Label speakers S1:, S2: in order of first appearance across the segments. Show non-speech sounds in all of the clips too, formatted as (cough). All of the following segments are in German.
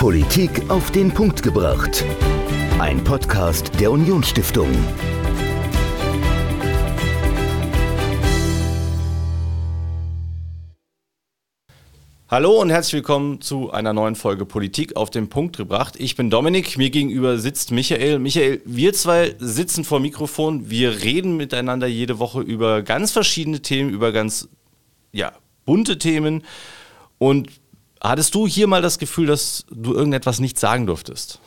S1: Politik auf den Punkt gebracht. Ein Podcast der Unionsstiftung.
S2: Hallo und herzlich willkommen zu einer neuen Folge Politik auf den Punkt gebracht. Ich bin Dominik, mir gegenüber sitzt Michael. Michael, wir zwei sitzen vor Mikrofon, wir reden miteinander jede Woche über ganz verschiedene Themen, über ganz ja, bunte Themen. Und hattest du hier mal das Gefühl, dass du irgendetwas nicht sagen durftest?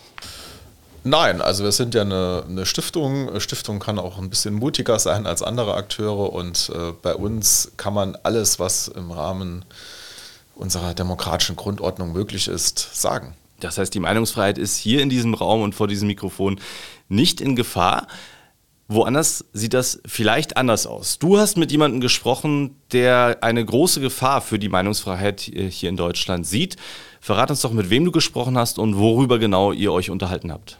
S3: Nein, also wir sind ja eine, eine, Stiftung. Stiftung kann auch ein bisschen mutiger sein als andere Akteure und äh, bei uns kann man alles, was im Rahmen unserer demokratischen Grundordnung möglich ist, sagen.
S2: Das heißt, die Meinungsfreiheit ist hier in diesem Raum und vor diesem Mikrofon nicht in Gefahr. Woanders sieht das vielleicht anders aus. Du hast mit jemandem gesprochen, der eine große Gefahr für die Meinungsfreiheit hier in Deutschland sieht. Verrat uns doch, mit wem du gesprochen hast und worüber genau ihr euch unterhalten habt.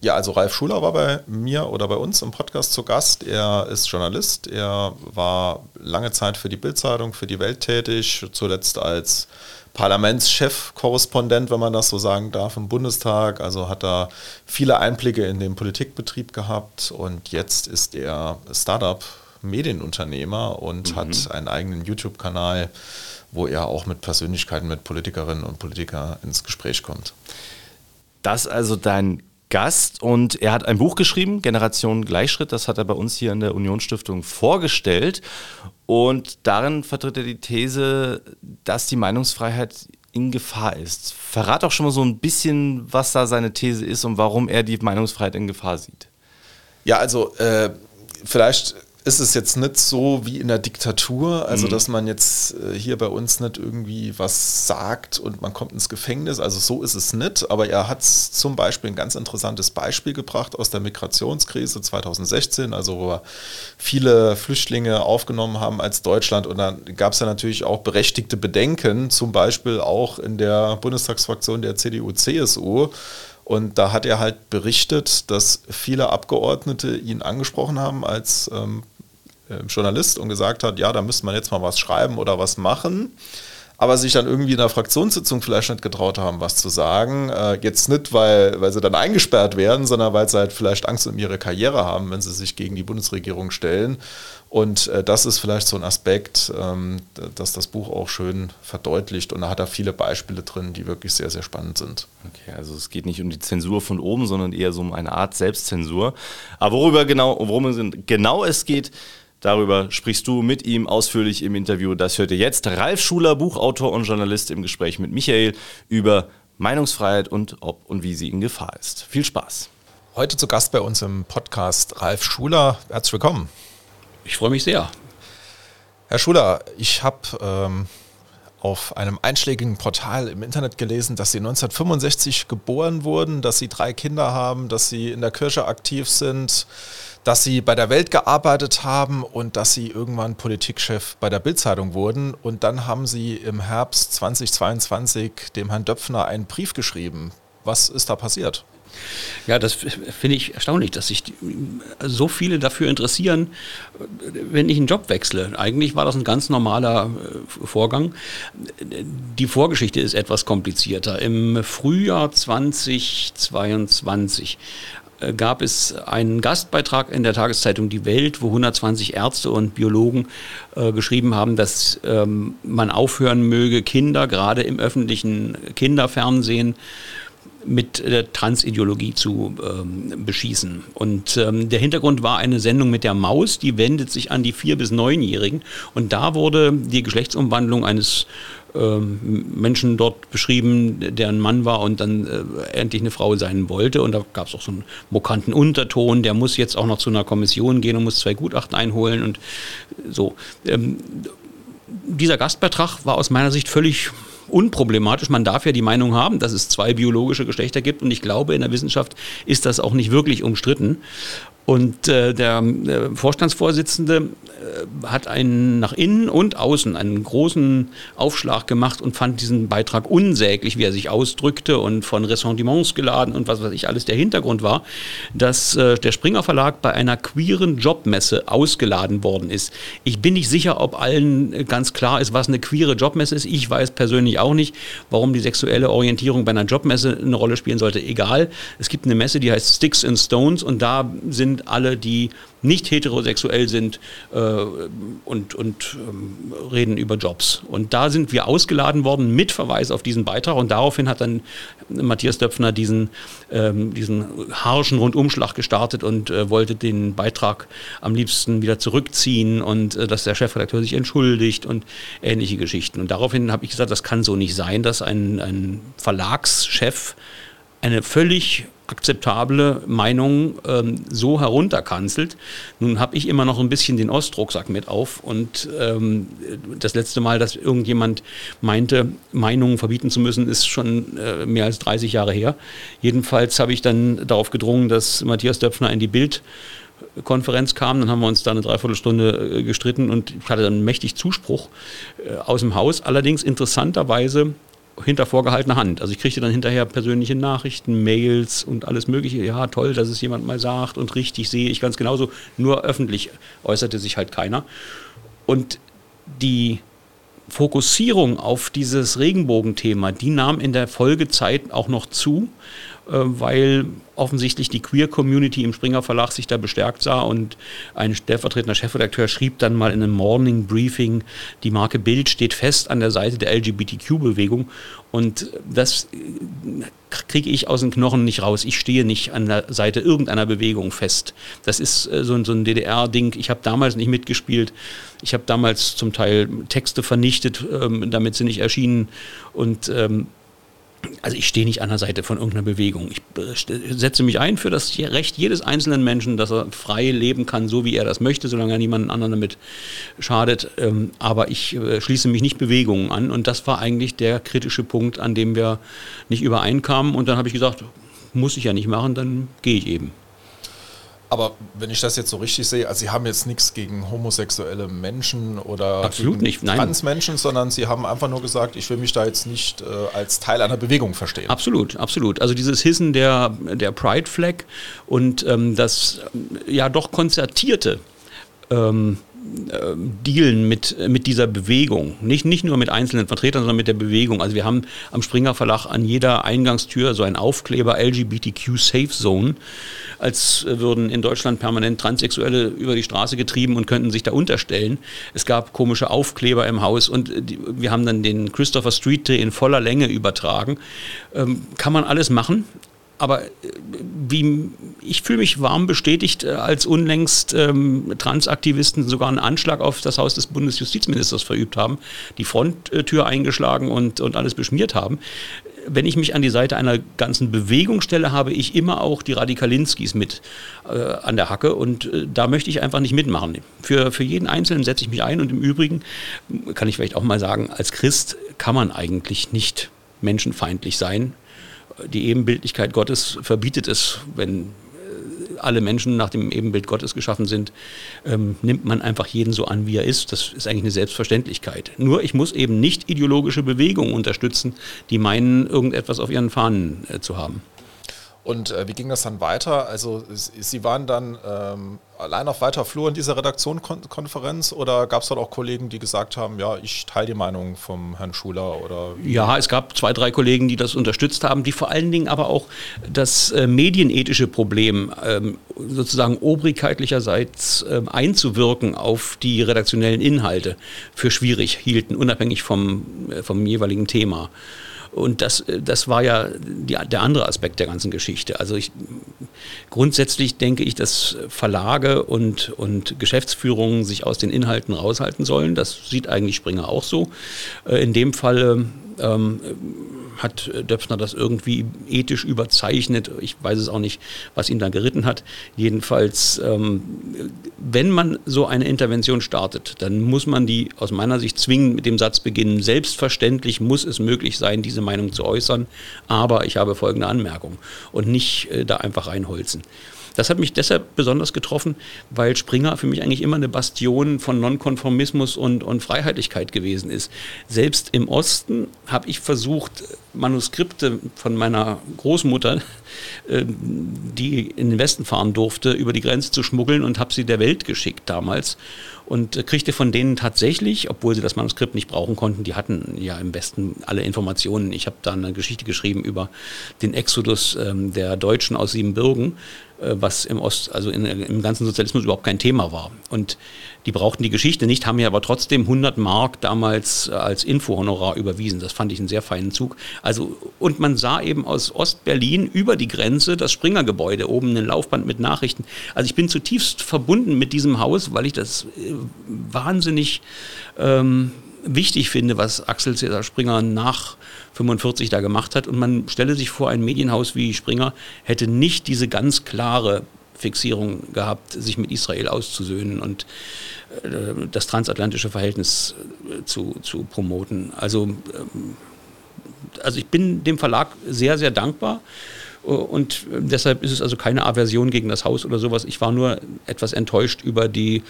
S3: Ja, also Ralf Schuler war bei mir oder bei uns im Podcast zu Gast. Er ist Journalist. Er war lange Zeit für die Bildzeitung, für die Welt tätig, zuletzt als Parlamentschef-Korrespondent, wenn man das so sagen darf, im Bundestag. Also hat er viele Einblicke in den Politikbetrieb gehabt und jetzt ist er Startup-Medienunternehmer und mhm. hat einen eigenen YouTube-Kanal, wo er auch mit Persönlichkeiten, mit Politikerinnen und Politikern ins Gespräch kommt.
S2: Das also dein Gast und er hat ein Buch geschrieben, Generation Gleichschritt, das hat er bei uns hier in der Unionsstiftung vorgestellt und darin vertritt er die These, dass die Meinungsfreiheit in Gefahr ist. Verrat doch schon mal so ein bisschen, was da seine These ist und warum er die Meinungsfreiheit in Gefahr sieht.
S3: Ja, also äh, vielleicht ist es jetzt nicht so wie in der Diktatur, also mhm. dass man jetzt äh, hier bei uns nicht irgendwie was sagt und man kommt ins Gefängnis. Also so ist es nicht. Aber er hat zum Beispiel ein ganz interessantes Beispiel gebracht aus der Migrationskrise 2016, also wo wir viele Flüchtlinge aufgenommen haben als Deutschland. Und dann gab es ja natürlich auch berechtigte Bedenken, zum Beispiel auch in der Bundestagsfraktion der CDU-CSU. Und da hat er halt berichtet, dass viele Abgeordnete ihn angesprochen haben als ähm, äh, Journalist und gesagt hat, ja, da müsste man jetzt mal was schreiben oder was machen aber sich dann irgendwie in der Fraktionssitzung vielleicht nicht getraut haben, was zu sagen. Äh, jetzt nicht, weil, weil sie dann eingesperrt werden, sondern weil sie halt vielleicht Angst um ihre Karriere haben, wenn sie sich gegen die Bundesregierung stellen. Und äh, das ist vielleicht so ein Aspekt, ähm, dass das Buch auch schön verdeutlicht. Und da hat er viele Beispiele drin, die wirklich sehr, sehr spannend sind.
S2: Okay, also es geht nicht um die Zensur von oben, sondern eher so um eine Art Selbstzensur. Aber worüber genau, worum es genau es geht, Darüber sprichst du mit ihm ausführlich im Interview. Das hört ihr jetzt. Ralf Schuler, Buchautor und Journalist im Gespräch mit Michael über Meinungsfreiheit und ob und wie sie in Gefahr ist. Viel Spaß.
S3: Heute zu Gast bei uns im Podcast Ralf Schuler. Herzlich willkommen.
S2: Ich freue mich sehr.
S3: Herr Schuler, ich habe ähm, auf einem einschlägigen Portal im Internet gelesen, dass Sie 1965 geboren wurden, dass Sie drei Kinder haben, dass Sie in der Kirche aktiv sind, dass sie bei der Welt gearbeitet haben und dass sie irgendwann Politikchef bei der Bildzeitung wurden. Und dann haben sie im Herbst 2022 dem Herrn Döpfner einen Brief geschrieben. Was ist da passiert?
S4: Ja, das finde ich erstaunlich, dass sich so viele dafür interessieren, wenn ich einen Job wechsle. Eigentlich war das ein ganz normaler äh, Vorgang. Die Vorgeschichte ist etwas komplizierter. Im Frühjahr 2022 äh, gab es einen Gastbeitrag in der Tageszeitung Die Welt, wo 120 Ärzte und Biologen äh, geschrieben haben, dass ähm, man aufhören möge, Kinder gerade im öffentlichen Kinderfernsehen mit der Transideologie zu ähm, beschießen. Und ähm, der Hintergrund war eine Sendung mit der Maus, die wendet sich an die vier bis neunjährigen. Und da wurde die Geschlechtsumwandlung eines Menschen dort beschrieben, der ein Mann war und dann äh, endlich eine Frau sein wollte. Und da gab es auch so einen mokanten Unterton, der muss jetzt auch noch zu einer Kommission gehen und muss zwei Gutachten einholen und so. Ähm, dieser Gastbeitrag war aus meiner Sicht völlig unproblematisch. Man darf ja die Meinung haben, dass es zwei biologische Geschlechter gibt und ich glaube, in der Wissenschaft ist das auch nicht wirklich umstritten. Und äh, der äh, Vorstandsvorsitzende äh, hat einen nach innen und außen einen großen Aufschlag gemacht und fand diesen Beitrag unsäglich, wie er sich ausdrückte und von Ressentiments geladen und was weiß ich alles. Der Hintergrund war, dass äh, der Springer Verlag bei einer queeren Jobmesse ausgeladen worden ist. Ich bin nicht sicher, ob allen ganz klar ist, was eine queere Jobmesse ist. Ich weiß persönlich auch nicht, warum die sexuelle Orientierung bei einer Jobmesse eine Rolle spielen sollte. Egal. Es gibt eine Messe, die heißt Sticks and Stones und da sind sind alle, die nicht heterosexuell sind äh, und, und ähm, reden über Jobs. Und da sind wir ausgeladen worden mit Verweis auf diesen Beitrag und daraufhin hat dann Matthias Döpfner diesen, ähm, diesen harschen Rundumschlag gestartet und äh, wollte den Beitrag am liebsten wieder zurückziehen und äh, dass der Chefredakteur sich entschuldigt und ähnliche Geschichten. Und daraufhin habe ich gesagt, das kann so nicht sein, dass ein, ein Verlagschef eine völlig akzeptable Meinung ähm, so herunterkanzelt. Nun habe ich immer noch ein bisschen den Ostrucksack mit auf und ähm, das letzte Mal, dass irgendjemand meinte, Meinungen verbieten zu müssen, ist schon äh, mehr als 30 Jahre her. Jedenfalls habe ich dann darauf gedrungen, dass Matthias Döpfner in die Bild Konferenz kam, dann haben wir uns da eine Dreiviertelstunde äh, gestritten und ich hatte dann mächtig Zuspruch äh, aus dem Haus. Allerdings interessanterweise hinter vorgehaltener Hand. Also ich kriegte dann hinterher persönliche Nachrichten, Mails und alles Mögliche. Ja, toll, dass es jemand mal sagt und richtig sehe ich ganz genauso. Nur öffentlich äußerte sich halt keiner. Und die Fokussierung auf dieses Regenbogenthema, die nahm in der Folgezeit auch noch zu. Äh, weil offensichtlich die Queer-Community im Springer Verlag sich da bestärkt sah und ein stellvertretender Chefredakteur schrieb dann mal in einem Morning Briefing, die Marke Bild steht fest an der Seite der LGBTQ-Bewegung und das äh, kriege ich aus den Knochen nicht raus. Ich stehe nicht an der Seite irgendeiner Bewegung fest. Das ist äh, so, so ein DDR-Ding. Ich habe damals nicht mitgespielt. Ich habe damals zum Teil Texte vernichtet, ähm, damit sie nicht erschienen und ähm, also ich stehe nicht an der Seite von irgendeiner Bewegung. Ich äh, setze mich ein für das Recht jedes einzelnen Menschen, dass er frei leben kann, so wie er das möchte, solange er niemanden anderen damit schadet. Ähm, aber ich äh, schließe mich nicht Bewegungen an. Und das war eigentlich der kritische Punkt, an dem wir nicht übereinkamen. Und dann habe ich gesagt, muss ich ja nicht machen, dann gehe ich eben.
S3: Aber wenn ich das jetzt so richtig sehe, also Sie haben jetzt nichts gegen homosexuelle Menschen oder
S4: Absolut nicht,
S3: nein. Transmenschen, sondern Sie haben einfach nur gesagt, ich will mich da jetzt nicht äh, als Teil einer Bewegung verstehen.
S4: Absolut, absolut. Also dieses Hissen der, der Pride Flag und ähm, das ja doch konzertierte ähm, äh, dealen mit, mit dieser Bewegung. Nicht, nicht nur mit einzelnen Vertretern, sondern mit der Bewegung. Also wir haben am Springer Verlag an jeder Eingangstür so einen Aufkleber LGBTQ Safe Zone, als würden in Deutschland permanent Transsexuelle über die Straße getrieben und könnten sich da unterstellen. Es gab komische Aufkleber im Haus und die, wir haben dann den Christopher Street Day in voller Länge übertragen. Ähm, kann man alles machen, aber äh, wie, ich fühle mich warm bestätigt, äh, als unlängst ähm, Transaktivisten sogar einen Anschlag auf das Haus des Bundesjustizministers verübt haben, die Fronttür eingeschlagen und, und alles beschmiert haben. Wenn ich mich an die Seite einer ganzen Bewegung stelle, habe ich immer auch die Radikalinskis mit äh, an der Hacke und äh, da möchte ich einfach nicht mitmachen. Für, für jeden Einzelnen setze ich mich ein und im Übrigen kann ich vielleicht auch mal sagen, als Christ kann man eigentlich nicht menschenfeindlich sein die Ebenbildlichkeit Gottes verbietet es, wenn äh, alle Menschen nach dem Ebenbild Gottes geschaffen sind, ähm, nimmt man einfach jeden so an, wie er ist. Das ist eigentlich eine Selbstverständlichkeit. Nur ich muss eben nicht ideologische Bewegungen unterstützen, die meinen, irgendetwas auf ihren Fahnen äh, zu haben.
S3: Und äh, wie ging das dann weiter? Also Sie waren dann ähm, allein auf weiter Flur in dieser Redaktionskonferenz oder gab es dort auch Kollegen, die gesagt haben, ja, ich teile die Meinung vom Herrn Schuler oder?
S4: Ja, es gab zwei, drei Kollegen, die das unterstützt haben, die vor allen Dingen aber auch das äh, medienethische Problem ähm, sozusagen obrigkeitlicherseits äh, einzuwirken auf die redaktionellen Inhalte für schwierig hielten, unabhängig vom, äh, vom jeweiligen Thema. Und das, das war ja die, der andere Aspekt der ganzen Geschichte. Also ich, grundsätzlich denke ich, dass Verlage und, und Geschäftsführungen sich aus den Inhalten raushalten sollen. Das sieht eigentlich Springer auch so. Äh, in dem Fall ähm, hat Döpfner das irgendwie ethisch überzeichnet. Ich weiß es auch nicht, was ihn da geritten hat. Jedenfalls, ähm, wenn man so eine Intervention startet, dann muss man die aus meiner Sicht zwingend mit dem Satz beginnen. Selbstverständlich muss es möglich sein, diese Meinung zu äußern, aber ich habe folgende Anmerkung und nicht äh, da einfach reinholzen. Das hat mich deshalb besonders getroffen, weil Springer für mich eigentlich immer eine Bastion von Nonkonformismus und, und Freiheitlichkeit gewesen ist. Selbst im Osten habe ich versucht, Manuskripte von meiner Großmutter, (laughs) äh, die in den Westen fahren durfte, über die Grenze zu schmuggeln und habe sie der Welt geschickt damals und kriegte von denen tatsächlich, obwohl sie das Manuskript nicht brauchen konnten, die hatten ja im Westen alle Informationen. Ich habe da eine Geschichte geschrieben über den Exodus ähm, der Deutschen aus Siebenbürgen was im Ost, also in, im ganzen Sozialismus überhaupt kein Thema war. Und die brauchten die Geschichte nicht, haben mir aber trotzdem 100 Mark damals äh, als Infohonorar überwiesen. Das fand ich einen sehr feinen Zug. Also, und man sah eben aus Ostberlin über die Grenze das Springergebäude, oben ein Laufband mit Nachrichten. Also ich bin zutiefst verbunden mit diesem Haus, weil ich das äh, wahnsinnig ähm, wichtig finde, was Axel Cäsar Springer nach 45 da gemacht hat. Und man stelle sich vor, ein Medienhaus wie Springer hätte nicht diese ganz klare Fixierung gehabt, sich mit Israel auszusöhnen und äh, das transatlantische Verhältnis äh, zu, zu promoten. Also, ähm, also ich bin dem Verlag sehr, sehr dankbar. Und deshalb ist es also keine Aversion gegen das Haus oder sowas. Ich war nur etwas enttäuscht über die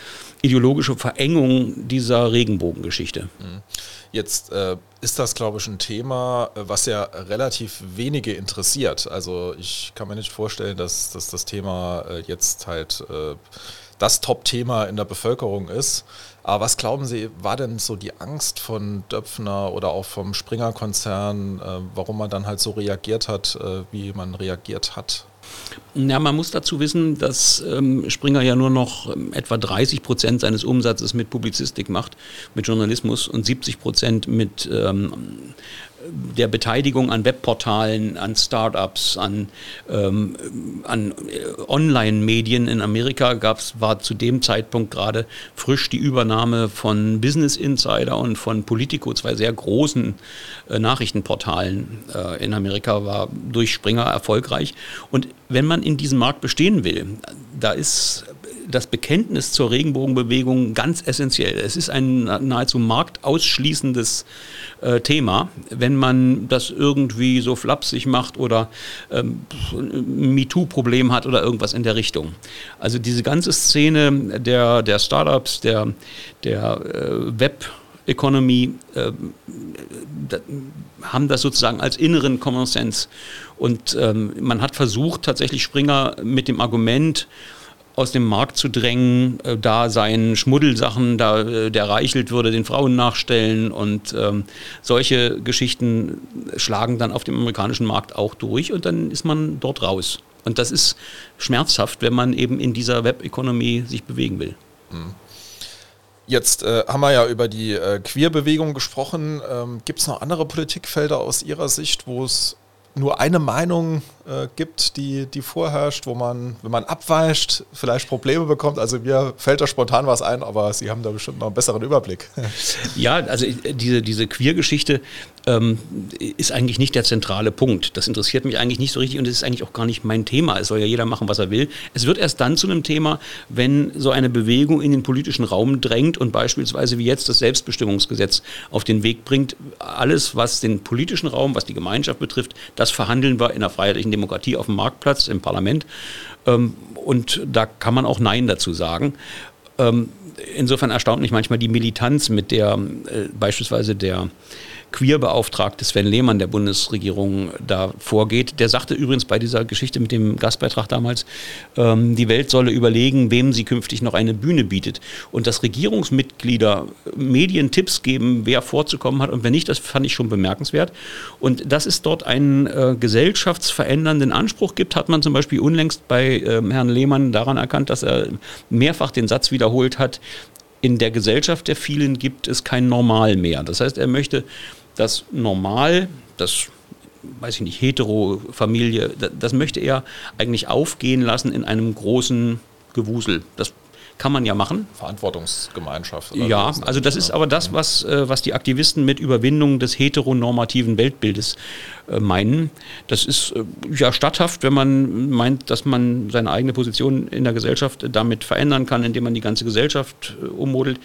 S4: ideologische Verengung dieser Regenbogengeschichte. Mhm.
S3: Jetzt äh, ist das, glaube ich, ein Thema, was ja relativ wenige interessiert. Also ich kann mir nicht vorstellen, dass, dass das Thema äh, jetzt halt äh, das Top-Thema in der Bevölkerung ist. Aber was glauben Sie, war denn so die Angst von Döpfner oder auch vom Springer-Konzern, äh, warum man dann halt so reagiert hat, äh, wie man reagiert hat?
S4: Ja, man muss dazu wissen, dass ähm, Springer ja nur noch ähm, etwa 30 Prozent seines Umsatzes mit Publizistik macht, mit Journalismus und 70 Prozent mit ähm, der Beteiligung an Webportalen, an Startups, an, ähm, an äh, Online-Medien in Amerika gab's, war zu dem Zeitpunkt gerade frisch die Übernahme von Business Insider und von Politico, zwei sehr großen äh, Nachrichtenportalen äh, in Amerika, war durch Springer erfolgreich. Und wenn man in diesem Markt bestehen will, da ist das Bekenntnis zur Regenbogenbewegung ganz essentiell. Es ist ein nahezu marktausschließendes äh, Thema, wenn man das irgendwie so flapsig macht oder ähm, ein MeToo-Problem hat oder irgendwas in der Richtung. Also diese ganze Szene der, der Startups, der, der äh, Web- Economy äh, haben das sozusagen als inneren Common Sense. Und ähm, man hat versucht, tatsächlich Springer mit dem Argument, aus dem Markt zu drängen, äh, da seien Schmuddelsachen, da äh, der Reichelt würde den Frauen nachstellen und ähm, solche Geschichten schlagen dann auf dem amerikanischen Markt auch durch und dann ist man dort raus. Und das ist schmerzhaft, wenn man eben in dieser Web-Economy sich bewegen will. Mhm.
S3: Jetzt äh, haben wir ja über die äh, Queer-Bewegung gesprochen. Ähm, Gibt es noch andere Politikfelder aus Ihrer Sicht, wo es nur eine Meinung äh, gibt, die, die vorherrscht, wo man, wenn man abweicht, vielleicht Probleme bekommt. Also mir fällt da spontan was ein, aber Sie haben da bestimmt noch einen besseren Überblick. (laughs)
S4: Ja, also diese, diese Queer-Geschichte ähm, ist eigentlich nicht der zentrale Punkt. Das interessiert mich eigentlich nicht so richtig und es ist eigentlich auch gar nicht mein Thema. Es soll ja jeder machen, was er will. Es wird erst dann zu einem Thema, wenn so eine Bewegung in den politischen Raum drängt und beispielsweise wie jetzt das Selbstbestimmungsgesetz auf den Weg bringt. Alles, was den politischen Raum, was die Gemeinschaft betrifft, das verhandeln wir in einer freiheitlichen Demokratie auf dem Marktplatz, im Parlament. Ähm, und da kann man auch Nein dazu sagen. Ähm, insofern erstaunt mich manchmal die Militanz, mit der äh, beispielsweise der Queerbeauftragte Sven Lehmann der Bundesregierung da vorgeht. Der sagte übrigens bei dieser Geschichte mit dem Gastbeitrag damals, ähm, die Welt solle überlegen, wem sie künftig noch eine Bühne bietet. Und dass Regierungsmitglieder Medien Tipps geben, wer vorzukommen hat und wer nicht, das fand ich schon bemerkenswert. Und dass es dort einen äh, gesellschaftsverändernden Anspruch gibt, hat man zum Beispiel unlängst bei äh, Herrn Lehmann daran erkannt, dass er mehrfach den Satz wiederholt hat, in der Gesellschaft der vielen gibt es kein Normal mehr. Das heißt, er möchte das Normal, das weiß ich nicht, Hetero-Familie, das möchte er eigentlich aufgehen lassen in einem großen Gewusel. Das kann man ja machen.
S3: Verantwortungsgemeinschaft.
S4: ja, also das ist aber das, was, äh, was die Aktivisten mit Überwindung des heteronormativen Weltbildes äh, meinen. Das ist äh, ja statthaft, wenn man meint, dass man seine eigene Position in der Gesellschaft damit verändern kann, indem man die ganze Gesellschaft ummodelt.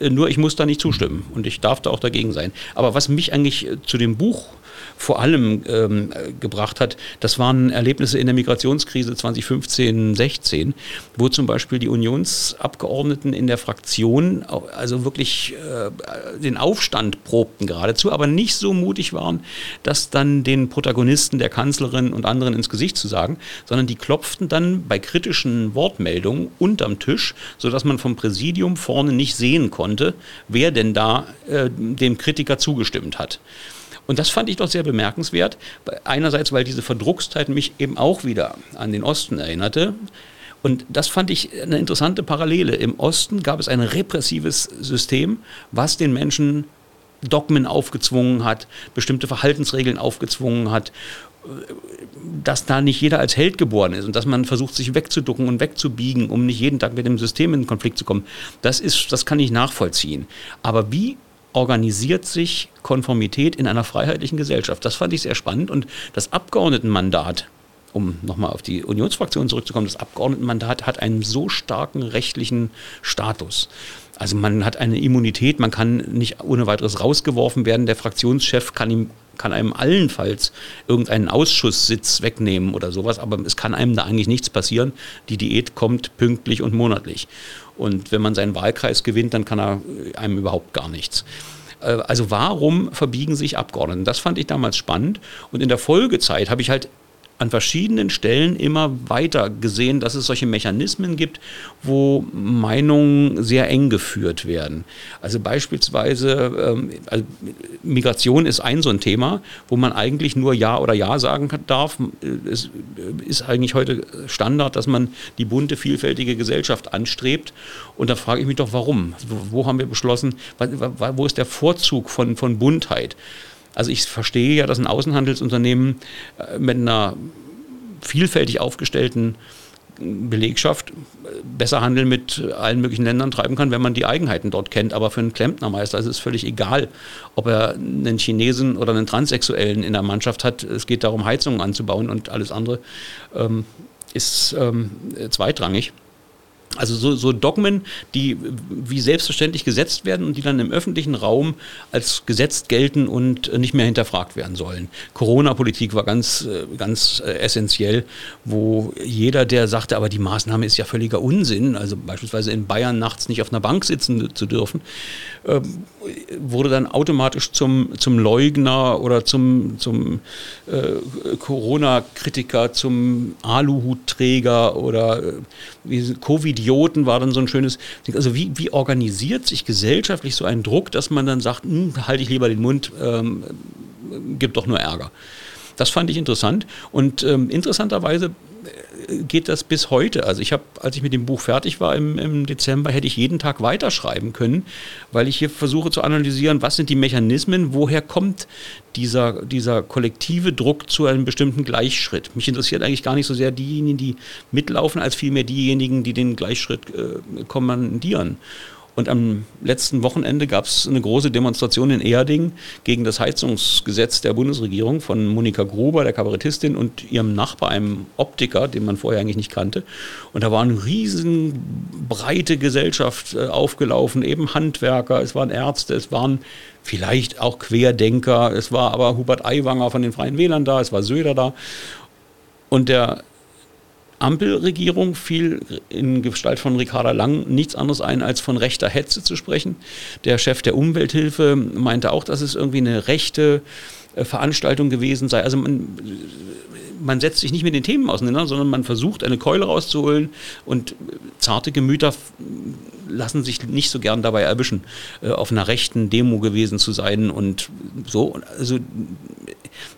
S4: Nur ich muss da nicht zustimmen und ich darf da auch dagegen sein. Aber was mich eigentlich zu dem Buch vor allem ähm, gebracht hat, das waren Erlebnisse in der Migrationskrise 2015, 16, wo zum Beispiel die Unionsabgeordneten in der Fraktion also wirklich äh, den Aufstand probten geradezu, aber nicht so mutig waren, das dann den Protagonisten der Kanzlerin und anderen ins Gesicht zu sagen, sondern die klopften dann bei kritischen Wortmeldungen unterm Tisch, sodass man vom Präsidium vorne nicht sehen konnte, wer denn da äh, dem Kritiker zugestimmt hat. Und das fand ich doch sehr bemerkenswert. Einerseits, weil diese Verdruckstheit mich eben auch wieder an den Osten erinnerte. Und das fand ich eine interessante Parallele. Im Osten gab es ein repressives System, was den Menschen Dogmen aufgezwungen hat, bestimmte Verhaltensregeln aufgezwungen hat, dass da nicht jeder als Held geboren ist und dass man versucht, sich wegzuducken und wegzubiegen, um nicht jeden Tag mit dem System in Konflikt zu kommen. Das ist, das kann ich nachvollziehen. Aber wie organisiert sich Konformität in einer freiheitlichen Gesellschaft? Das fand ich sehr spannend und das Abgeordnetenmandat um nochmal auf die Unionsfraktion zurückzukommen, das Abgeordnetenmandat hat einen so starken rechtlichen Status. Also man hat eine Immunität, man kann nicht ohne weiteres rausgeworfen werden. Der Fraktionschef kann, ihm, kann einem allenfalls irgendeinen Ausschusssitz wegnehmen oder sowas, aber es kann einem da eigentlich nichts passieren. Die Diät kommt pünktlich und monatlich. Und wenn man seinen Wahlkreis gewinnt, dann kann er einem überhaupt gar nichts. Äh, also warum verbiegen sich Abgeordnete? Das fand ich damals spannend. Und in der Folgezeit habe ich halt an verschiedenen Stellen immer weiter gesehen, dass es solche Mechanismen gibt, wo Meinungen sehr eng geführt werden. Also beispielsweise ähm, also Migration ist ein so ein Thema, wo man eigentlich nur Ja oder Ja sagen darf. Es ist eigentlich heute Standard, dass man die bunte, vielfältige Gesellschaft anstrebt. Und da frage ich mich doch, warum? Wo haben wir beschlossen, wo ist der Vorzug von, von Buntheit? Also ich verstehe ja, dass ein Außenhandelsunternehmen äh, mit einer vielfältig aufgestellten Belegschaft besser Handel mit allen möglichen Ländern treiben kann, wenn man die Eigenheiten dort kennt. Aber für einen Klempnermeister ist es völlig egal, ob er einen Chinesen oder einen Transsexuellen in der Mannschaft hat. Es geht darum, Heizungen anzubauen und alles andere ähm, ist ähm, zweitrangig. Also so, so, Dogmen, die wie selbstverständlich gesetzt werden und die dann im öffentlichen Raum als gesetzt gelten und nicht mehr hinterfragt werden sollen. Corona-Politik war ganz, äh, ganz äh, essentiell, wo jeder, der sagte, aber die Maßnahme ist ja völliger Unsinn, also beispielsweise in Bayern nachts nicht auf einer Bank sitzen zu dürfen, ähm, wurde dann automatisch zum, zum Leugner oder zum, zum äh, Corona-Kritiker, zum Aluhutträger oder äh, Covid Idioten war dann so ein schönes. Also wie, wie organisiert sich gesellschaftlich so ein Druck, dass man dann sagt, hm, halte ich lieber den Mund, ähm, gibt doch nur Ärger. Das fand ich interessant. Und ähm, interessanterweise geht das bis heute. Also ich habe, als ich mit dem Buch fertig war im, im, Dezember, hätte ich jeden Tag weiterschreiben können, weil ich hier versuche zu analysieren, was sind die Mechanismen, woher kommt dieser, dieser kollektive Druck zu einem bestimmten Gleichschritt. Mich interessiert eigentlich gar nicht so sehr diejenigen, die mitlaufen, als vielmehr diejenigen, die den Gleichschritt äh, kommandieren. Und am letzten Wochenende gab es eine große Demonstration in Erding gegen das Heizungsgesetz der Bundesregierung von Monika Gruber, der Kabarettistin, und ihrem Nachbar, einem Optiker, den man vorher eigentlich nicht kannte. Und da war eine riesen breite Gesellschaft äh, aufgelaufen, eben Handwerker, es waren Ärzte, es waren vielleicht auch Querdenker, es war aber Hubert Aiwanger von den Freien Wählern da, es war Söder da. Und der Ampelregierung fiel in Gestalt von Ricarda Lang nichts anderes ein, als von rechter Hetze zu sprechen. Der Chef der Umwelthilfe meinte auch, dass es irgendwie eine rechte Veranstaltung gewesen sei. Also man, man setzt sich nicht mit den Themen auseinander, sondern man versucht, eine Keule rauszuholen und zarte Gemüter lassen sich nicht so gern dabei erwischen, äh, auf einer rechten Demo gewesen zu sein und so. Also,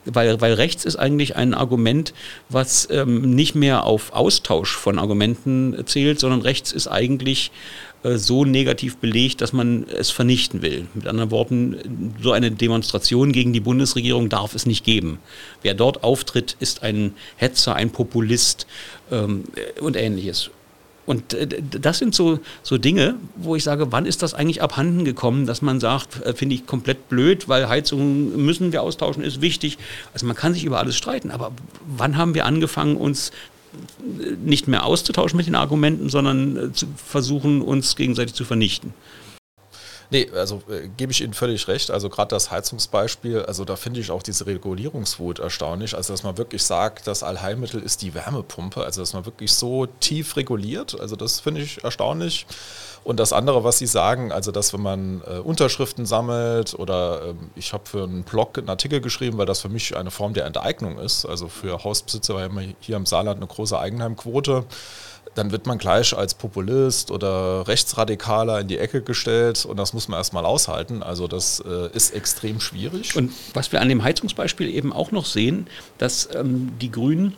S4: weil, weil rechts ist eigentlich ein Argument, was ähm, nicht mehr auf Austausch von Argumenten zählt, sondern rechts ist eigentlich äh, so negativ belegt, dass man es vernichten will. Mit anderen Worten, so eine Demonstration gegen die Bundesregierung darf es nicht geben. Wer dort auftritt, ist ein Hetzer, ein Populist ähm, und ähnliches. Und äh, das sind so, so Dinge, wo ich sage, wann ist das eigentlich abhanden gekommen, dass man sagt, äh, finde ich komplett blöd, weil Heizungen müssen wir austauschen, ist wichtig. Also man kann sich über alles streiten, aber wann haben wir angefangen, uns nicht mehr auszutauschen mit den Argumenten, sondern äh, zu versuchen, uns gegenseitig zu vernichten?
S3: Nee, also äh, gebe ich Ihnen völlig recht. Also gerade das Heizungsbeispiel, also da finde ich auch diese Regulierungswut erstaunlich. Also dass man wirklich sagt, das Allheilmittel ist die Wärmepumpe. Also dass man wirklich so tief reguliert. Also das finde ich erstaunlich. Und das andere, was Sie sagen, also dass wenn man äh, Unterschriften sammelt oder äh, ich habe für einen Blog einen Artikel geschrieben, weil das für mich eine Form der Enteignung ist. Also für Hausbesitzer haben wir hier im Saarland eine große Eigenheimquote dann wird man gleich als Populist oder Rechtsradikaler in die Ecke gestellt und das muss man erstmal aushalten. Also das äh, ist extrem schwierig.
S4: Und was wir an dem Heizungsbeispiel eben auch noch sehen, dass ähm, die Grünen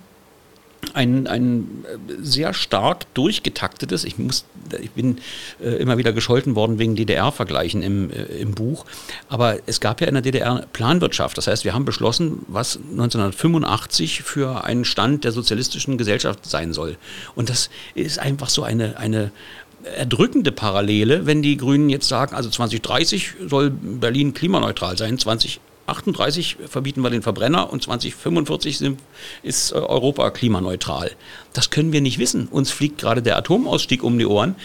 S4: ein, ein sehr stark durchgetaktetes, ich, muss, ich bin äh, immer wieder gescholten worden wegen DDR-Vergleichen im, äh, im Buch, aber es gab ja in der DDR Planwirtschaft. Das heißt, wir haben beschlossen, was 1985 für einen Stand der sozialistischen Gesellschaft sein soll. Und das ist einfach so eine, eine erdrückende Parallele, wenn die Grünen jetzt sagen, also 2030 soll Berlin klimaneutral sein, 20 38 verbieten wir den Verbrenner und 2045 sind, ist äh, Europa klimaneutral. Das können wir nicht wissen. Uns fliegt gerade der Atomausstieg um die Ohren,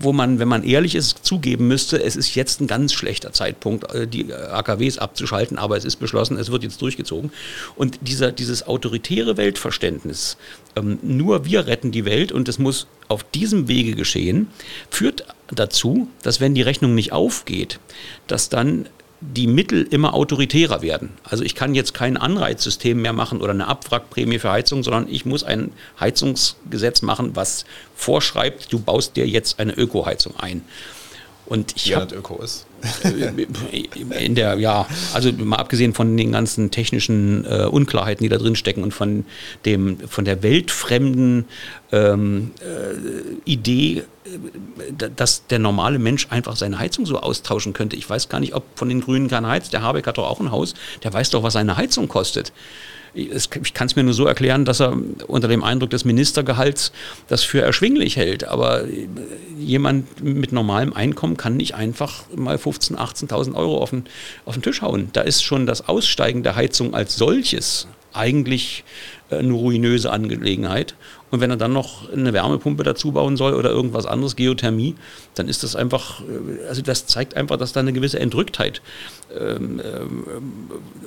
S4: wo man, wenn man ehrlich ist, zugeben müsste, es ist jetzt ein ganz schlechter Zeitpunkt, äh, die AKWs abzuschalten, aber es ist beschlossen, es wird jetzt durchgezogen. Und dieser, dieses autoritäre Weltverständnis, ähm, nur wir retten die Welt und es muss auf diesem Wege geschehen, führt dazu, dass wenn die Rechnung nicht aufgeht, dass dann die Mittel immer autoritärer werden. Also ich kann jetzt kein Anreizsystem mehr machen oder eine Abwrackprämie für Heizung, sondern ich muss ein Heizungsgesetz machen, was vorschreibt, du baust dir jetzt eine Ökoheizung ein. Und ich
S3: ja, habe Öko ist.
S4: in der ja, also mal abgesehen von den ganzen technischen äh, Unklarheiten, die da drin stecken und von dem von der weltfremden ähm, äh, Idee, äh, dass der normale Mensch einfach seine Heizung so austauschen könnte. Ich weiß gar nicht, ob von den Grünen kein Heiz. Der Habeck hat doch auch ein Haus. Der weiß doch, was seine Heizung kostet ich kann es mir nur so erklären, dass er unter dem Eindruck des Ministergehalts das für erschwinglich hält. Aber jemand mit normalem Einkommen kann nicht einfach mal 15.000, 18.000 Euro auf den, auf den Tisch hauen. Da ist schon das Aussteigen der Heizung als solches eigentlich eine ruinöse Angelegenheit. Und wenn er dann noch eine Wärmepumpe dazu bauen soll oder irgendwas anderes, Geothermie, dann ist das einfach, äh, also das zeigt einfach, dass da eine gewisse Entrücktheit ähm, ähm,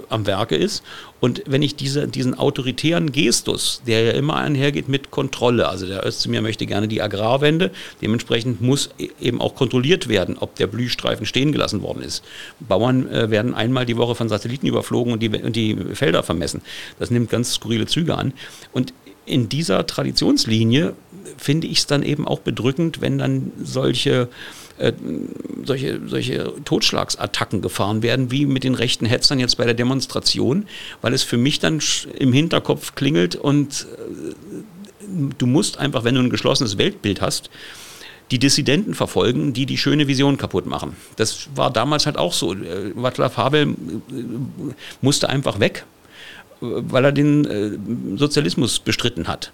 S4: am Werke ist. Und wenn ich diese, diesen autoritären Gestus, der ja immer einhergeht mit Kontrolle, also der Özdemir möchte gerne die Agrarwende, dementsprechend muss e-, eben auch kontrolliert werden, ob der Blühstreifen stehen gelassen worden ist. Bauern äh, werden einmal die Woche von Satelliten überflogen und die, und die Felder vermessen. Das nimmt ganz skurrile Züge an. Und in dieser Traditionslinie finde ich es dann eben auch bedrückend, wenn dann solche, äh, solche, solche Totschlagsattacken gefahren werden, wie mit den rechten Hetzern jetzt bei der Demonstration, weil es für mich dann im Hinterkopf klingelt und äh, du musst einfach, wenn du ein geschlossenes Weltbild hast, die Dissidenten verfolgen, die die schöne Vision kaputt machen. Das war damals halt auch so. Äh, Václav Havel äh, musste einfach weg weil er den äh, Sozialismus bestritten hat.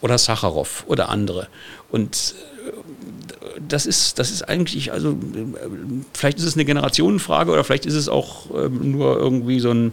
S4: Oder Sacharow oder andere. Und äh, das ist, das ist eigentlich, also vielleicht ist es eine Generationenfrage oder vielleicht ist es auch äh, nur irgendwie so ein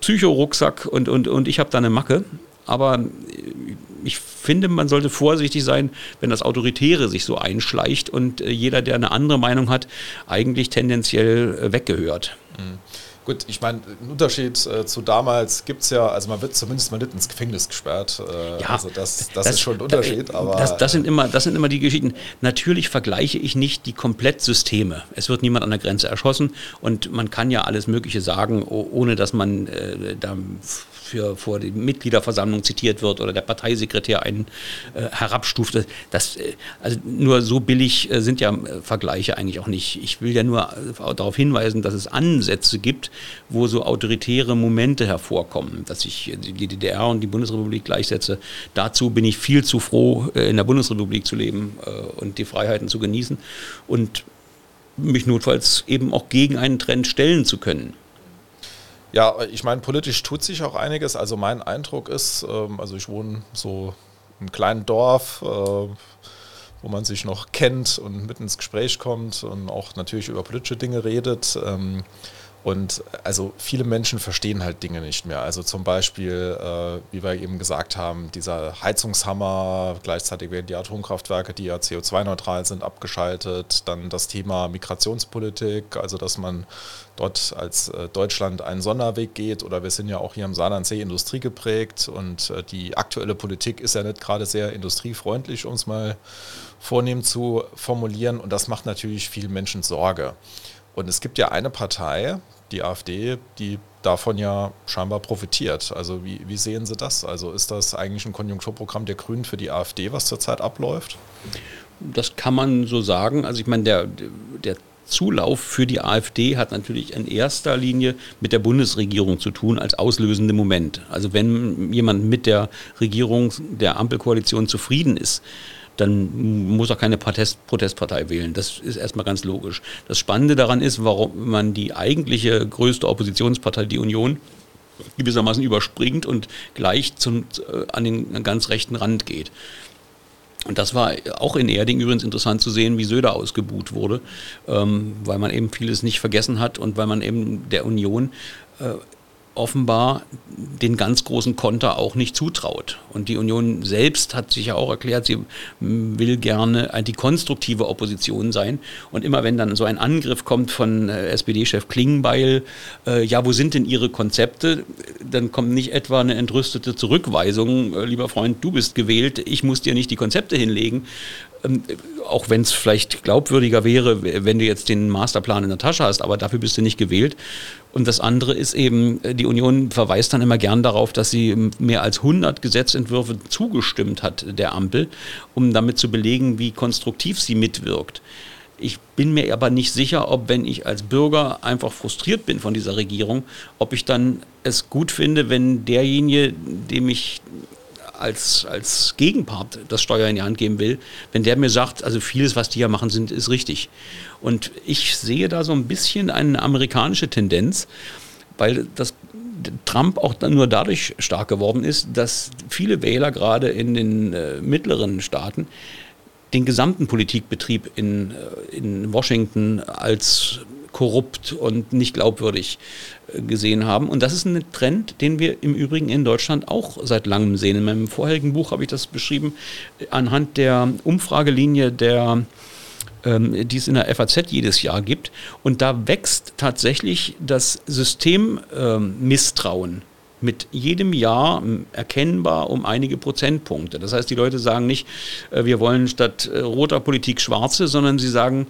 S4: Psychorucksack und, und, und ich habe da eine Macke. Aber äh, ich finde, man sollte vorsichtig sein, wenn das Autoritäre sich so einschleicht und äh, jeder, der eine andere Meinung hat, eigentlich tendenziell äh, weggehört. Mhm.
S3: Gut, ich meine, einen Unterschied äh, zu damals gibt es ja, also man wird zumindest mal nicht ins Gefängnis gesperrt. Äh, ja, also das, das, das, ist schon ein Unterschied. Da, aber,
S4: das, das, sind immer, das sind immer die Geschichten. Natürlich vergleiche ich nicht die Komplettsysteme. Es wird niemand an der Grenze erschossen und man kann ja alles Mögliche sagen, ohne dass man äh, da für, vor die Mitgliederversammlung zitiert wird oder der Parteisekretär einen äh, herabstuft. Das, äh, also nur so billig äh, sind ja äh, Vergleiche eigentlich auch nicht. Ich will ja nur darauf hinweisen, dass es Ansätze gibt, wo so autoritäre Momente hervorkommen, dass ich die DDR und die Bundesrepublik gleichsetze. Dazu bin ich viel zu froh, in der Bundesrepublik zu leben und die Freiheiten zu genießen und mich notfalls eben auch gegen einen Trend stellen zu können.
S3: Ja, ich meine, politisch tut sich auch einiges. Also mein Eindruck ist, ähm, also ich wohne so im kleinen Dorf, äh, wo man sich noch kennt und mit ins Gespräch kommt und auch natürlich über politische Dinge redet. Und also viele Menschen verstehen halt Dinge nicht mehr. Also zum Beispiel, äh, wie wir eben gesagt haben, dieser Heizungshammer, gleichzeitig werden die Atomkraftwerke, die ja CO2-neutral sind, abgeschaltet. Dann das Thema Migrationspolitik, also dass man dort als äh, Deutschland einen Sonderweg geht. Oder wir sind ja auch hier im Saarlandsee Industrie geprägt und äh, die aktuelle Politik ist ja nicht gerade sehr industriefreundlich, um es mal vornehm zu formulieren. Und das macht natürlich vielen Menschen Sorge. Und es gibt ja eine Partei, die AfD, die davon ja scheinbar profitiert. Also wie, wie sehen Sie das? Also ist das eigentlich ein Konjunkturprogramm der Grünen für die AfD, was zurzeit abläuft?
S4: Das kann man so sagen. Also ich meine, der, der Zulauf für die AfD hat natürlich in erster Linie mit der Bundesregierung zu tun als auslösende Moment. Also wenn jemand mit der Regierung der Ampelkoalition zufrieden ist, dann muss er keine Protest Protestpartei wählen. Das ist erstmal ganz logisch. Das Spannende daran ist, warum man die eigentliche größte Oppositionspartei, die Union, gewissermaßen überspringt und gleich zum, äh, an den ganz rechten Rand geht. Und das war auch in Erding übrigens interessant zu sehen, wie Söder ausgebuht wurde, ähm, weil man eben vieles nicht vergessen hat und weil man eben der Union äh, offenbar den ganz großen Konter auch nicht zutraut. Und die Union selbst hat sich ja auch erklärt, sie will gerne die konstruktive Opposition sein. Und immer wenn dann so ein Angriff kommt von äh, SPD-Chef Klingbeil, äh, ja, wo sind denn Ihre Konzepte? Dann kommt nicht etwa eine entrüstete Zurückweisung, äh, lieber Freund, du bist gewählt, ich muss dir nicht die Konzepte hinlegen, auch wenn es vielleicht glaubwürdiger wäre, wenn du jetzt den Masterplan in der Tasche hast, aber dafür bist du nicht gewählt. Und das andere ist eben, äh, die Union verweist dann immer gern darauf, dass sie mehr als 100 Gesetzentwürfe zugestimmt hat der Ampel, um damit zu belegen, wie konstruktiv sie mitwirkt. Ich bin mir aber nicht sicher, ob wenn ich als Bürger einfach frustriert bin von dieser Regierung, ob ich dann es gut finde, wenn derjenige, dem ich als, als Gegenpart das Steuer in die Hand geben will, wenn der mir sagt, also vieles, was die hier machen, sind, ist richtig. Und ich sehe da so ein bisschen eine amerikanische Tendenz, weil das Trump auch nur dadurch stark geworden ist, dass viele Wähler gerade in den äh, mittleren Staaten den gesamten Politikbetrieb in, äh, in Washington als korrupt und nicht glaubwürdig äh, gesehen haben. Und das ist ein Trend, den wir im Übrigen in Deutschland auch seit langem sehen. In meinem vorherigen Buch habe ich das beschrieben anhand der Umfragelinie der ähm, die es in der FAZ jedes Jahr gibt. Und da wächst tatsächlich das Systemmisstrauen. Ähm, mit jedem Jahr erkennbar um einige Prozentpunkte. Das heißt, die Leute sagen nicht, äh, wir wollen statt äh, roter Politik schwarze, sondern sie sagen,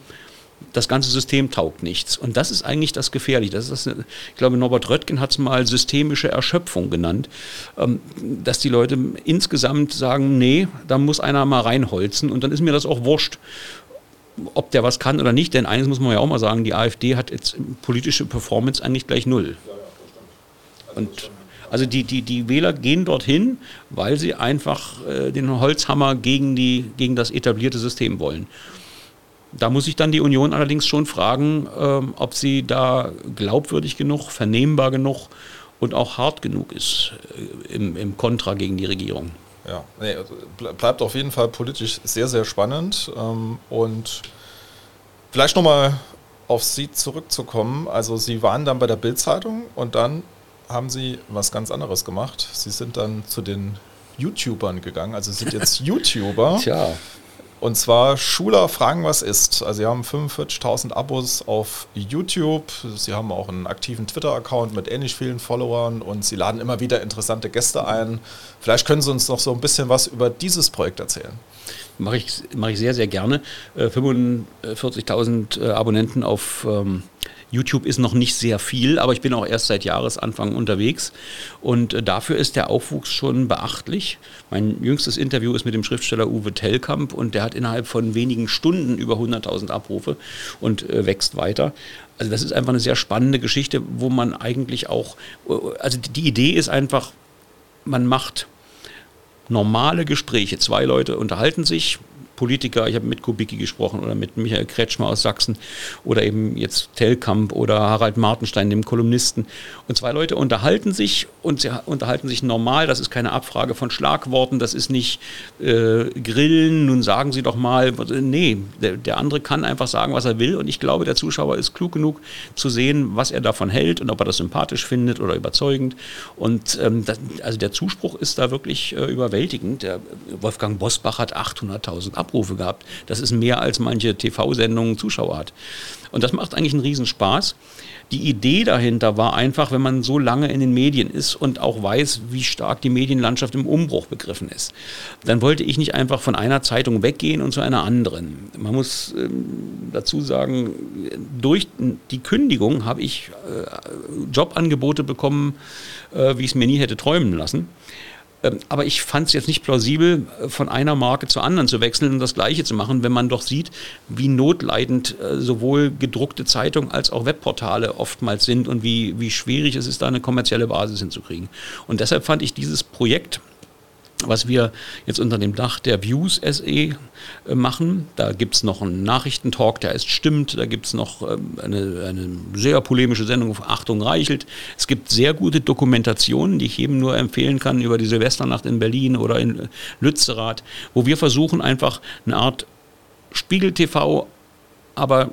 S4: das ganze System taugt nichts. Und das ist eigentlich das Gefährliche. Das ist das, ich glaube, Norbert Röttgen hat es mal systemische Erschöpfung genannt, ähm, dass die Leute insgesamt sagen, nee, da muss einer mal reinholzen und dann ist mir das auch wurscht ob der was kann oder nicht, denn eines muss man ja auch mal sagen, die AfD hat jetzt politische Performance eigentlich gleich null. Und also die, die, die Wähler gehen dorthin, weil sie einfach äh, den Holzhammer gegen, die, gegen das etablierte System wollen. Da muss sich dann die Union allerdings schon fragen, ähm, ob sie da glaubwürdig genug, vernehmbar genug und auch hart genug ist äh, im, im Kontra gegen die Regierung.
S3: Ja, nee, also bleibt auf jeden Fall politisch sehr, sehr spannend. Ähm, und vielleicht nochmal auf Sie zurückzukommen. Also Sie waren dann bei der Bild-Zeitung und dann haben Sie was ganz anderes gemacht. Sie sind dann zu den YouTubern gegangen. Also Sie sind jetzt (laughs) YouTuber.
S4: Tja.
S3: Und zwar Schuler fragen, was ist. Also sie haben 45.000 Abos auf YouTube. Sie haben auch einen aktiven Twitter-Account mit ähnlich vielen Followern und sie laden immer wieder interessante Gäste ein. Vielleicht können Sie uns noch so ein bisschen was über dieses Projekt erzählen.
S4: Mache ich, mach ich sehr, sehr gerne. 45.000 äh, äh, Abonnenten auf ähm, YouTube ist noch nicht sehr viel, aber ich bin auch erst seit Jahresanfang unterwegs und äh, dafür ist der Aufwuchs schon beachtlich. Mein jüngstes Interview ist mit dem Schriftsteller Uwe Tellkamp und der hat innerhalb von wenigen Stunden über 100.000 Abrufe und äh, wächst weiter. Also das ist einfach eine sehr spannende Geschichte, wo man eigentlich auch, äh, also die Idee ist einfach, man macht normale Gespräche. Zwei Leute unterhalten sich, Politiker, ich habe mit Kubicki gesprochen oder mit Michael Kretschmer aus Sachsen oder eben jetzt Tellkamp oder Harald Martenstein, dem Kolumnisten. Und zwei Leute unterhalten sich und sie unterhalten sich normal. Das ist keine Abfrage von Schlagworten, das ist nicht äh, Grillen, nun sagen Sie doch mal. Nee, der, der andere kann einfach sagen, was er will. Und ich glaube, der Zuschauer ist klug genug zu sehen, was er davon hält und ob er das sympathisch findet oder überzeugend. Und ähm, das, also der Zuspruch ist da wirklich äh, überwältigend. Der Wolfgang Bosbach hat 800.000 Abrufe gehabt. Das ist mehr als manche TV-Sendungen Zuschauer hat. Und das macht eigentlich einen Riesenspaß. Die Idee dahinter war einfach, wenn man so lange in den Medien ist und auch weiß, wie stark die Medienlandschaft im Umbruch begriffen ist, dann wollte ich nicht einfach von einer Zeitung weggehen und zu einer anderen. Man muss ähm, dazu sagen, durch die Kündigung habe ich äh, Jobangebote bekommen, äh, wie ich es mir nie hätte träumen lassen. Ähm, aber ich fand es jetzt nicht plausibel, äh, von einer Marke zur anderen zu wechseln und das Gleiche zu machen, wenn man doch sieht, wie notleidend äh, sowohl gedruckte Zeitungen als auch Webportale oftmals sind und wie, wie schwierig es ist, da eine kommerzielle Basis hinzukriegen. Und deshalb fand ich dieses Projekt was wir jetzt unter dem Dach der Views SE äh, machen. Da gibt es noch einen Nachrichtentalk, der ist stimmt. Da gibt es noch ähm, eine, eine, sehr polemische Sendung auf Achtung Reichelt. Es gibt sehr gute Dokumentationen, die ich jedem nur empfehlen kann über die Silvesternacht in Berlin oder in Lützerath, wo wir versuchen einfach eine Art Spiegel TV, aber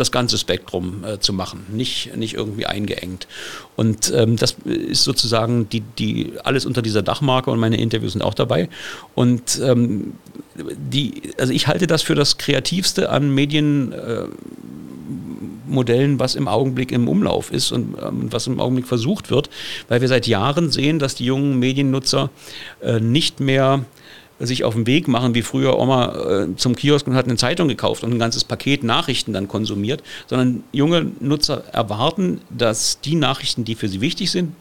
S4: das ganze Spektrum äh, zu machen, nicht, nicht irgendwie eingeengt. Und ähm, das ist sozusagen die, die, alles unter dieser Dachmarke und meine Interviews sind auch dabei. Und ähm, die, also ich halte das für das Kreativste an Medien. Äh, was im Augenblick im Umlauf ist und ähm, was im Augenblick versucht wird, weil wir seit Jahren sehen, dass die jungen Mediennutzer äh, nicht mehr sich auf den Weg machen, wie früher Oma äh, zum Kiosk und hat eine Zeitung gekauft und ein ganzes Paket Nachrichten dann konsumiert, sondern junge Nutzer erwarten, dass die Nachrichten, die für sie wichtig sind,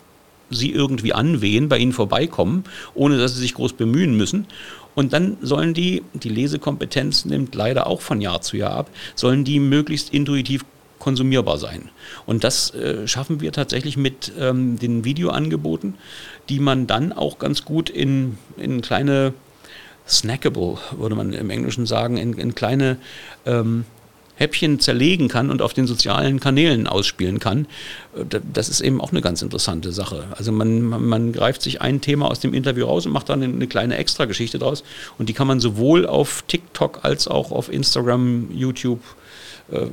S4: sie irgendwie anwehen, bei ihnen vorbeikommen, ohne dass sie sich groß bemühen müssen. Und dann sollen die, die Lesekompetenz nimmt leider auch von Jahr zu Jahr ab, sollen die möglichst intuitiv konsumierbar sein. Und das äh, schaffen wir tatsächlich mit ähm, den Videoangeboten, die man dann auch ganz gut in, in kleine snackable, würde man im Englischen sagen, in, in kleine ähm, Häppchen zerlegen kann und auf den sozialen Kanälen ausspielen kann. Äh, das ist eben auch eine ganz interessante Sache. Also man, man greift sich ein Thema aus dem Interview raus und macht dann eine kleine Extra-Geschichte draus. Und die kann man sowohl auf TikTok als auch auf Instagram, YouTube äh,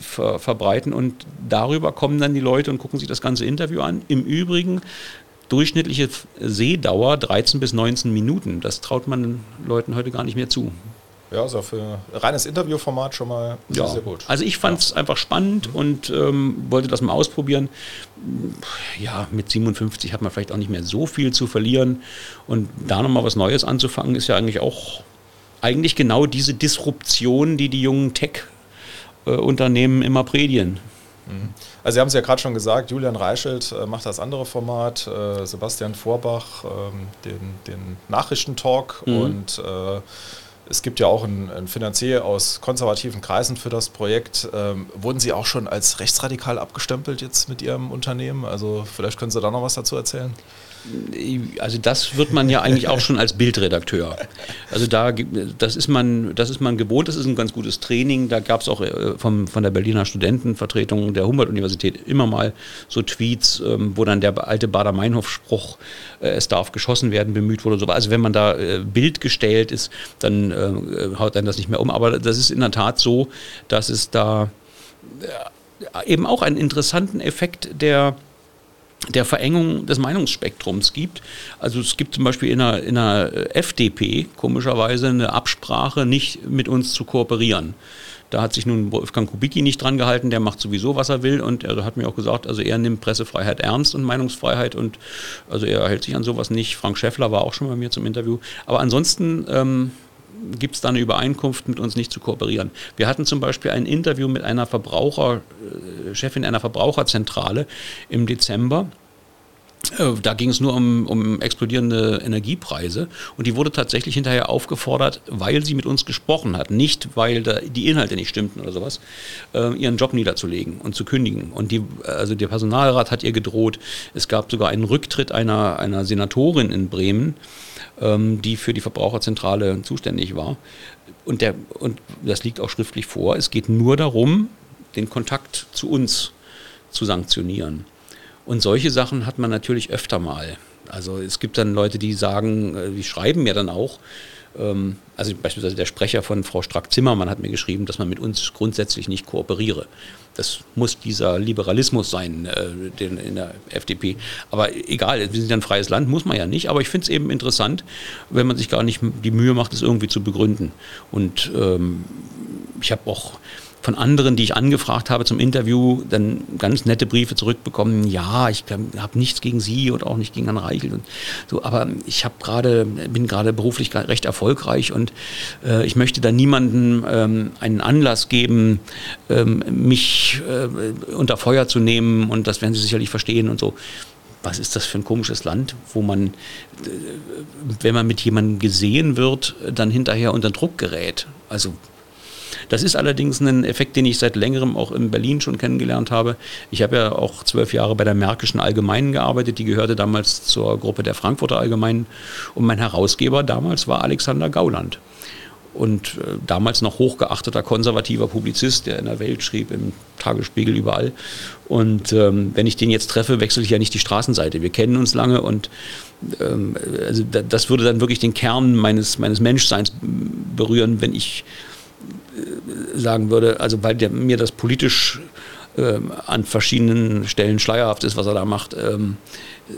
S4: ver verbreiten. Und darüber kommen dann die Leute und gucken sich das ganze Interview an. Im Übrigen durchschnittliche Sehdauer 13 bis 19 Minuten. Das traut man Leuten heute gar nicht mehr zu.
S3: Ja, also für reines Interviewformat schon mal
S4: ja. sehr gut. Also ich fand es ja. einfach spannend und ähm, wollte das mal ausprobieren. Ja, mit 57 hat man vielleicht auch nicht mehr so viel zu verlieren. Und da nochmal was Neues anzufangen, ist ja eigentlich auch eigentlich genau diese Disruption, die die jungen Tech-Unternehmen immer predigen.
S3: Mhm. Also Sie haben es ja gerade schon gesagt, Julian Reichelt äh, macht das andere Format, äh, Sebastian Vorbach ähm, den, den Nachrichtentalk mhm. und äh, es gibt ja auch ein, ein Finanzier aus konservativen Kreisen für das Projekt. Ähm, wurden Sie auch schon als rechtsradikal abgestempelt jetzt mit Ihrem Unternehmen? Also vielleicht können Sie da noch was dazu erzählen
S4: also das wird man ja eigentlich auch schon als Bildredakteur. Also da, das ist man, das ist man gewohnt, das ist ein ganz gutes Training. Da gab es auch äh, vom, von der Berliner Studentenvertretung der Humboldt-Universität immer mal so Tweets, ähm, wo dann der alte Bader-Meinhof-Spruch, äh, es darf geschossen werden, bemüht wurde. Also wenn man da äh, Bild gestellt ist, dann haut einen das nicht mehr um. Aber das ist in der Tat so, dass es da eben auch einen interessanten Effekt der der Verengung des Meinungsspektrums gibt. Also es gibt zum Beispiel in der, in der FDP komischerweise eine Absprache, nicht mit uns zu kooperieren. Da hat sich nun Wolfgang Kubicki nicht dran gehalten, der macht sowieso, was er will und er hat mir auch gesagt, also er nimmt Pressefreiheit ernst und Meinungsfreiheit und also er hält sich an sowas nicht. Frank Schäffler war auch schon bei mir zum Interview. Aber ansonsten ähm, gibt es da eine Übereinkunft, mit uns nicht zu kooperieren. Wir hatten zum Beispiel ein Interview mit einer Verbraucher, äh, Chefin einer Verbraucherzentrale im Dezember. Äh, da ging es nur um, um explodierende Energiepreise und die wurde tatsächlich hinterher aufgefordert, weil sie mit uns gesprochen hat, nicht weil da die Inhalte nicht stimmten oder sowas, äh, ihren Job niederzulegen und zu kündigen. Und die, also der Personalrat hat ihr gedroht. Es gab sogar einen Rücktritt einer, einer Senatorin in Bremen, ähm, die für die Verbraucherzentrale zuständig war. Und, der, und das liegt auch schriftlich vor. Es geht nur darum, den Kontakt zu uns zu sanktionieren. Und solche Sachen hat man natürlich öfter mal. Also es gibt dann Leute, die sagen, äh, die schreiben mir dann auch, ähm, also beispielsweise der Sprecher von Frau Strack-Zimmermann hat mir geschrieben, dass man mit uns grundsätzlich nicht kooperiere. Das muss dieser Liberalismus sein äh, in der FDP. Aber egal, wir sind ja ein freies Land, muss man ja nicht. Aber ich finde es eben interessant, wenn man sich gar nicht die Mühe macht, es irgendwie zu begründen. Und ähm, ich habe auch von anderen, die ich angefragt habe zum Interview, dann ganz nette Briefe zurückbekommen. Ja, ich habe nichts gegen Sie und auch nicht gegen Herrn Reichel und so, aber ich habe gerade bin gerade beruflich recht erfolgreich und äh, ich möchte da niemandem ähm, einen Anlass geben, ähm, mich äh, unter Feuer zu nehmen und das werden Sie sicherlich verstehen und so was ist das für ein komisches Land, wo man, äh, wenn man mit jemandem gesehen wird, dann hinterher unter Druck gerät. Also das ist allerdings ein Effekt, den ich seit längerem auch in Berlin schon kennengelernt habe. Ich habe ja auch zwölf Jahre bei der Märkischen Allgemeinen gearbeitet. Die gehörte damals zur Gruppe der Frankfurter Allgemeinen. Und mein Herausgeber damals war Alexander Gauland und äh, damals noch hochgeachteter konservativer Publizist, der in der Welt schrieb, im Tagesspiegel überall. Und ähm, wenn ich den jetzt treffe, wechsle ich ja nicht die Straßenseite. Wir kennen uns lange und ähm, also das würde dann wirklich den Kern meines, meines Menschseins berühren, wenn ich sagen würde, also weil der, mir das politisch äh, an verschiedenen Stellen schleierhaft ist, was er da macht, ähm, äh,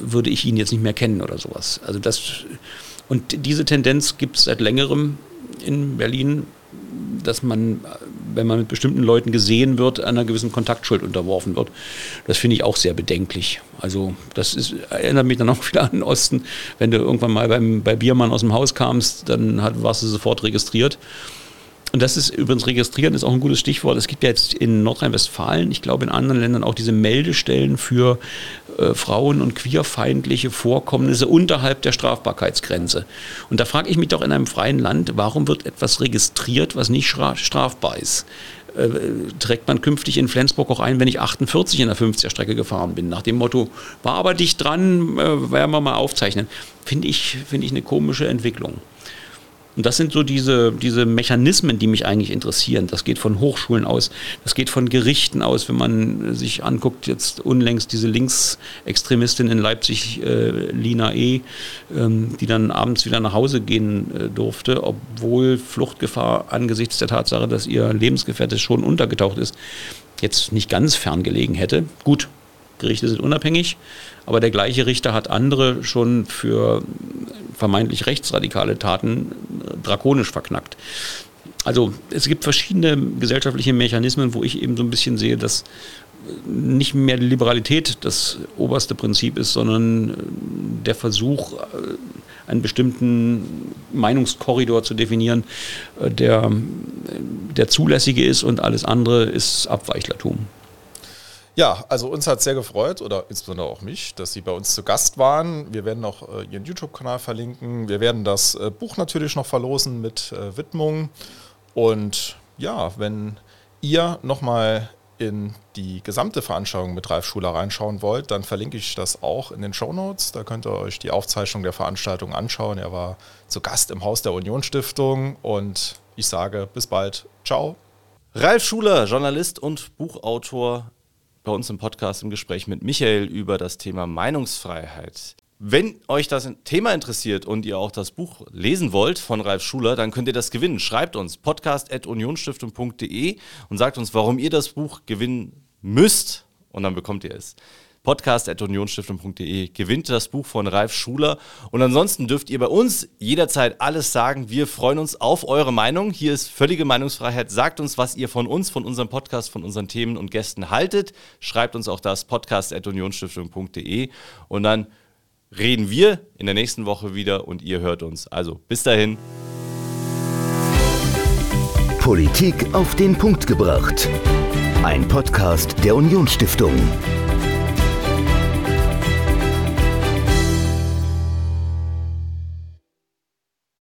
S4: würde ich ihn jetzt nicht mehr kennen oder sowas. Also das und diese Tendenz gibt es seit längerem in Berlin, dass man, wenn man mit bestimmten Leuten gesehen wird, einer gewissen Kontaktschuld unterworfen wird. Das finde ich auch sehr bedenklich. Also das ist, erinnert mich dann auch wieder an den Osten. Wenn du irgendwann mal beim, bei Biermann aus dem Haus kamst, dann hat, warst du sofort registriert. Und das ist übrigens registrieren ist auch ein gutes Stichwort. Es gibt ja jetzt in Nordrhein-Westfalen, ich glaube in anderen Ländern auch diese Meldestellen für äh, Frauen- und queerfeindliche Vorkommnisse unterhalb der Strafbarkeitsgrenze. Und da frage ich mich doch in einem freien Land, warum wird etwas registriert, was nicht strafbar ist? Äh, trägt man künftig in Flensburg auch ein, wenn ich 48 in der 50er-Strecke gefahren bin. Nach dem Motto, war aber dicht dran, äh, werden wir mal aufzeichnen. Finde ich, find ich eine komische Entwicklung. Und das sind so diese, diese Mechanismen, die mich eigentlich interessieren. Das geht von Hochschulen aus, das geht von Gerichten aus, wenn man sich anguckt, jetzt unlängst diese Linksextremistin in Leipzig, äh, Lina E., ähm, die dann abends wieder nach Hause gehen äh, durfte, obwohl Fluchtgefahr angesichts der Tatsache, dass ihr Lebensgefährte schon untergetaucht ist, jetzt nicht ganz ferngelegen hätte. Gut, Gerichte sind unabhängig, aber der gleiche Richter hat andere schon für vermeintlich rechtsradikale Taten drakonisch verknackt. Also es gibt verschiedene gesellschaftliche Mechanismen, wo ich eben so ein bisschen sehe, dass nicht mehr die Liberalität das oberste Prinzip ist, sondern der Versuch, einen bestimmten Meinungskorridor zu definieren, der, der zulässige ist und alles andere ist Abweichlertum.
S3: Ja, also uns hat es sehr gefreut oder insbesondere auch mich, dass Sie bei uns zu Gast waren. Wir werden auch äh, Ihren YouTube-Kanal verlinken. Wir werden das äh, Buch natürlich noch verlosen mit äh, Widmung. Und ja, wenn ihr nochmal in die gesamte Veranstaltung mit Ralf Schuler reinschauen wollt, dann verlinke ich das auch in den Show Notes. Da könnt ihr euch die Aufzeichnung der Veranstaltung anschauen. Er war zu Gast im Haus der Union Stiftung und ich sage bis bald. Ciao.
S2: Ralf Schuler, Journalist und Buchautor, bei uns im Podcast im Gespräch mit Michael über das Thema Meinungsfreiheit. Wenn euch das Thema interessiert und ihr auch das Buch lesen wollt von Ralf Schuler, dann könnt ihr das gewinnen. Schreibt uns podcast.unionstiftung.de und sagt uns, warum ihr das Buch gewinnen müsst und dann bekommt ihr es podcast.unionstiftung.de. Gewinnt das Buch von Ralf Schuler. Und ansonsten dürft ihr bei uns jederzeit alles sagen. Wir freuen uns auf eure Meinung. Hier ist völlige Meinungsfreiheit. Sagt uns, was ihr von uns, von unserem Podcast, von unseren Themen und Gästen haltet. Schreibt uns auch das podcast.unionstiftung.de. Und dann reden wir in der nächsten Woche wieder und ihr hört uns. Also bis dahin.
S1: Politik auf den Punkt gebracht. Ein Podcast der Unionsstiftung.